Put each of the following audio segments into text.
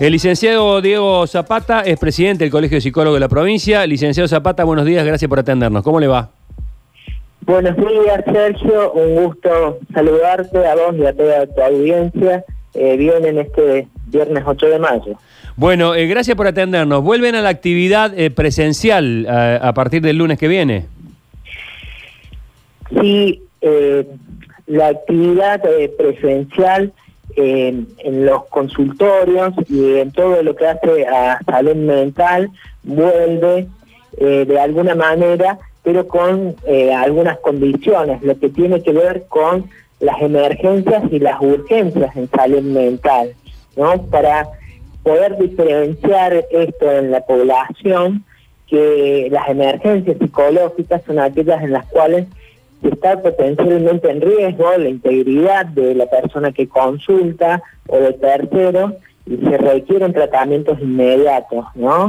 El licenciado Diego Zapata es presidente del Colegio de Psicólogos de la provincia. Licenciado Zapata, buenos días, gracias por atendernos. ¿Cómo le va? Buenos días, Sergio. Un gusto saludarte a vos y a toda tu audiencia. Eh, bien en este viernes 8 de mayo. Bueno, eh, gracias por atendernos. ¿Vuelven a la actividad eh, presencial a, partir del lunes que viene? Sí, la actividad presencial en los consultorios y en todo lo que hace a salud mental vuelve de alguna manera pero con eh, algunas condiciones, lo que tiene que ver con las emergencias y las urgencias en salud mental, ¿no? Para poder diferenciar esto en la población, que las emergencias psicológicas son aquellas en las cuales está potencialmente en riesgo la integridad de la persona que consulta o de terceros y se requieren tratamientos inmediatos, ¿no?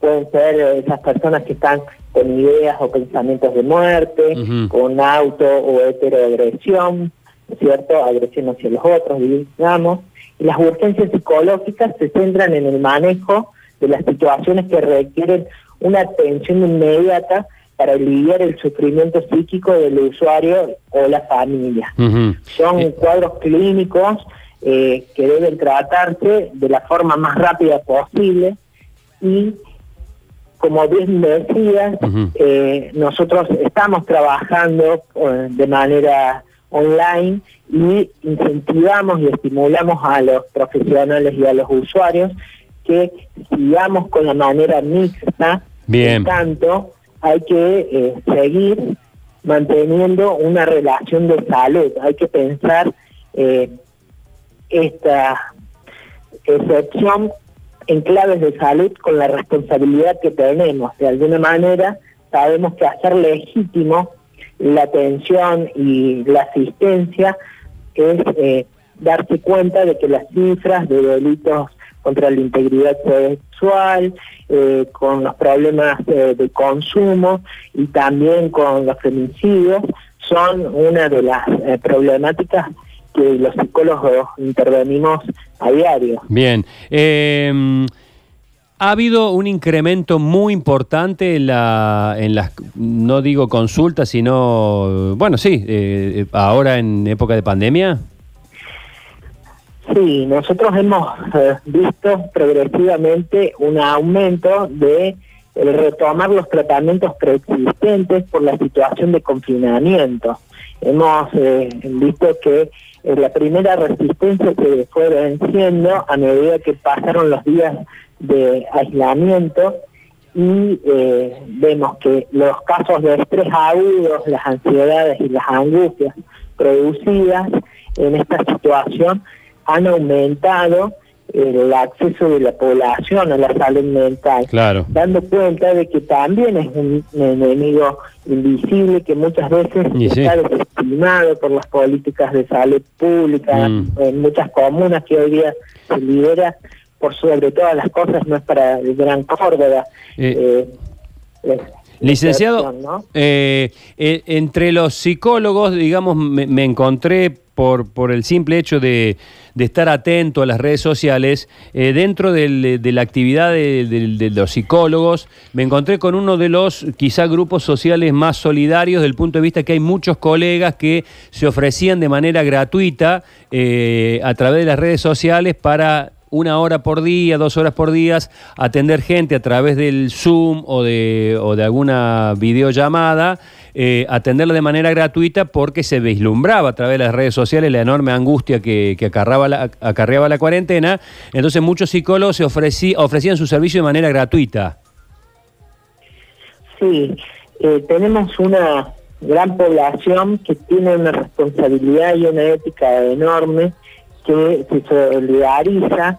Pueden ser esas personas que están con ideas o pensamientos de muerte, con auto o heteroagresión, ¿cierto? Agresión hacia los otros, digamos. Y las urgencias psicológicas se centran en el manejo de las situaciones que requieren una atención inmediata para aliviar el sufrimiento psíquico del usuario o la familia. Son eh, cuadros clínicos eh, que deben tratarse de la forma más rápida posible y como bien decías, eh, nosotros estamos trabajando de manera online y incentivamos y estimulamos a los profesionales y a los usuarios que sigamos con la manera mixta. Bien. tanto, hay que seguir manteniendo una relación de salud. Hay que pensar esta excepción en claves de salud con la responsabilidad que tenemos. De alguna manera sabemos que hacer legítimo la atención y la asistencia es eh, darse cuenta de que las cifras de delitos contra la integridad sexual, eh, con los problemas de consumo y también con los femicidios son una de las eh, problemáticas que los psicólogos intervenimos a diario. Bien. Em, ha habido un incremento muy importante en, la, en las, no digo consultas, sino, bueno, sí, eh, ahora en época de pandemia. Sí, nosotros hemos eh, visto progresivamente un aumento de retomar los tratamientos preexistentes por la situación de confinamiento. Hemos eh, visto que eh, la primera resistencia se fue venciendo a medida que pasaron los días de aislamiento y vemos que los casos de estrés agudos, las ansiedades y las angustias producidas en esta situación han aumentado el acceso de la población a la salud mental, dando cuenta de que también es un enemigo invisible que muchas veces está desestimado por las políticas de salud pública mm. en muchas comunas que hoy día se lidera por sobre todas las cosas, no es para el Gran Córdoba. Eh, eh, licenciado, eh, entre los psicólogos, digamos, me encontré por, por el simple hecho de, estar atento a las redes sociales, eh, dentro de la actividad de, los psicólogos, me encontré con uno de los quizá grupos sociales más solidarios del punto de vista que hay muchos colegas que se ofrecían de manera gratuita eh, a través de las redes sociales para una hora por día, dos horas por día, atender gente a través del Zoom o de, o de alguna videollamada, eh, atenderla de manera gratuita porque se vislumbraba a través de las redes sociales la enorme angustia que, que acarreaba, la, acarreaba la cuarentena. Entonces muchos psicólogos se ofrecían su servicio de manera gratuita. Sí, eh, tenemos una gran población que tiene una responsabilidad y una ética enorme que se solidariza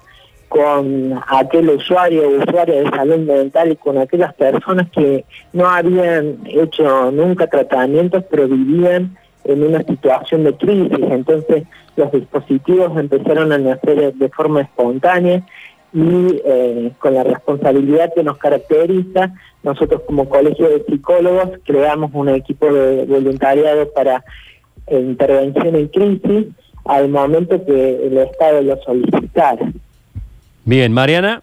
con aquel usuario o usuaria de salud mental y con aquellas personas que no habían hecho nunca tratamientos pero vivían en una situación de crisis. Entonces los dispositivos empezaron a nacer de forma espontánea y eh, con la responsabilidad que nos caracteriza, nosotros como colegio de psicólogos creamos un equipo de voluntariado para intervención en crisis al momento que el Estado lo solicitara. Bien, Mariana.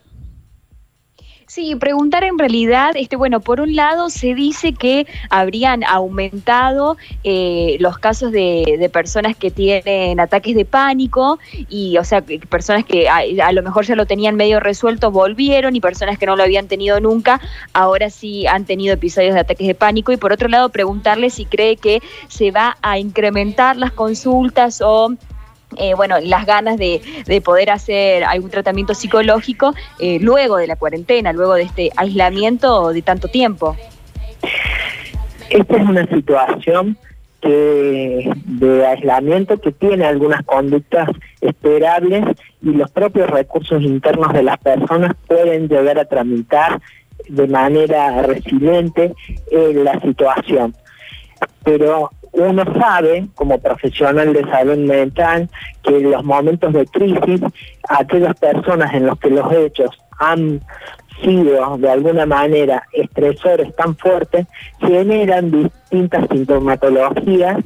Sí, preguntar en realidad, este, bueno, por un lado se dice que habrían aumentado eh, los casos de, personas que tienen ataques de pánico y, o sea, personas que a, lo mejor ya lo tenían medio resuelto volvieron y personas que no lo habían tenido nunca ahora sí han tenido episodios de ataques de pánico y por otro lado preguntarle si cree que se va a incrementar las consultas o eh, bueno, las ganas de, poder hacer algún tratamiento psicológico eh, luego de la cuarentena, luego de este aislamiento de tanto tiempo. Esta es una situación que, de aislamiento que tiene algunas conductas esperables y los propios recursos internos de las personas pueden llegar a tramitar de manera resiliente la situación. Pero uno sabe, como profesional de salud mental, que en los momentos de crisis, aquellas personas en los que los hechos han sido de alguna manera estresores tan fuertes, generan distintas sintomatologías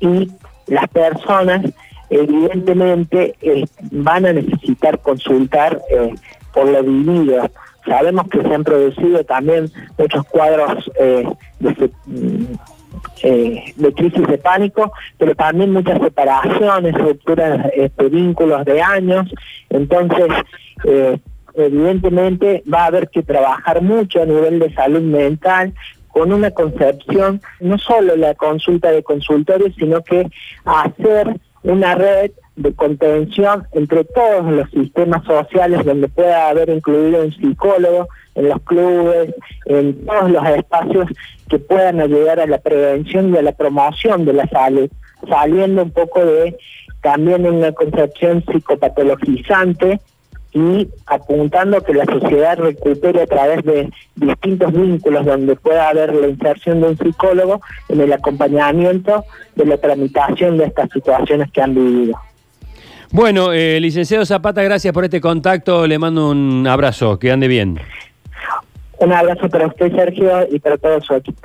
y las personas evidentemente eh, van a necesitar consultar eh, por lo vivido. Sabemos que se han producido también muchos cuadros eh, de, eh, de crisis de pánico, pero también muchas separaciones, rupturas este, vínculos de años. Entonces, eh, evidentemente va a haber que trabajar mucho a nivel de salud mental con una concepción, no solo la consulta de consultorio, sino que hacer una red de contención entre todos los sistemas sociales donde pueda haber incluido un psicólogo, en los clubes, en todos los espacios que puedan ayudar a la prevención y a la promoción de la salud, saliendo un poco de también una concepción psicopatologizante y apuntando a que la sociedad recupere a través de distintos vínculos donde pueda haber la inserción de un psicólogo en el acompañamiento de la tramitación de estas situaciones que han vivido. Bueno, eh, licenciado Zapata, gracias por este contacto. Le mando un abrazo. Que ande bien. Un abrazo para usted, Sergio, y para todo su equipo.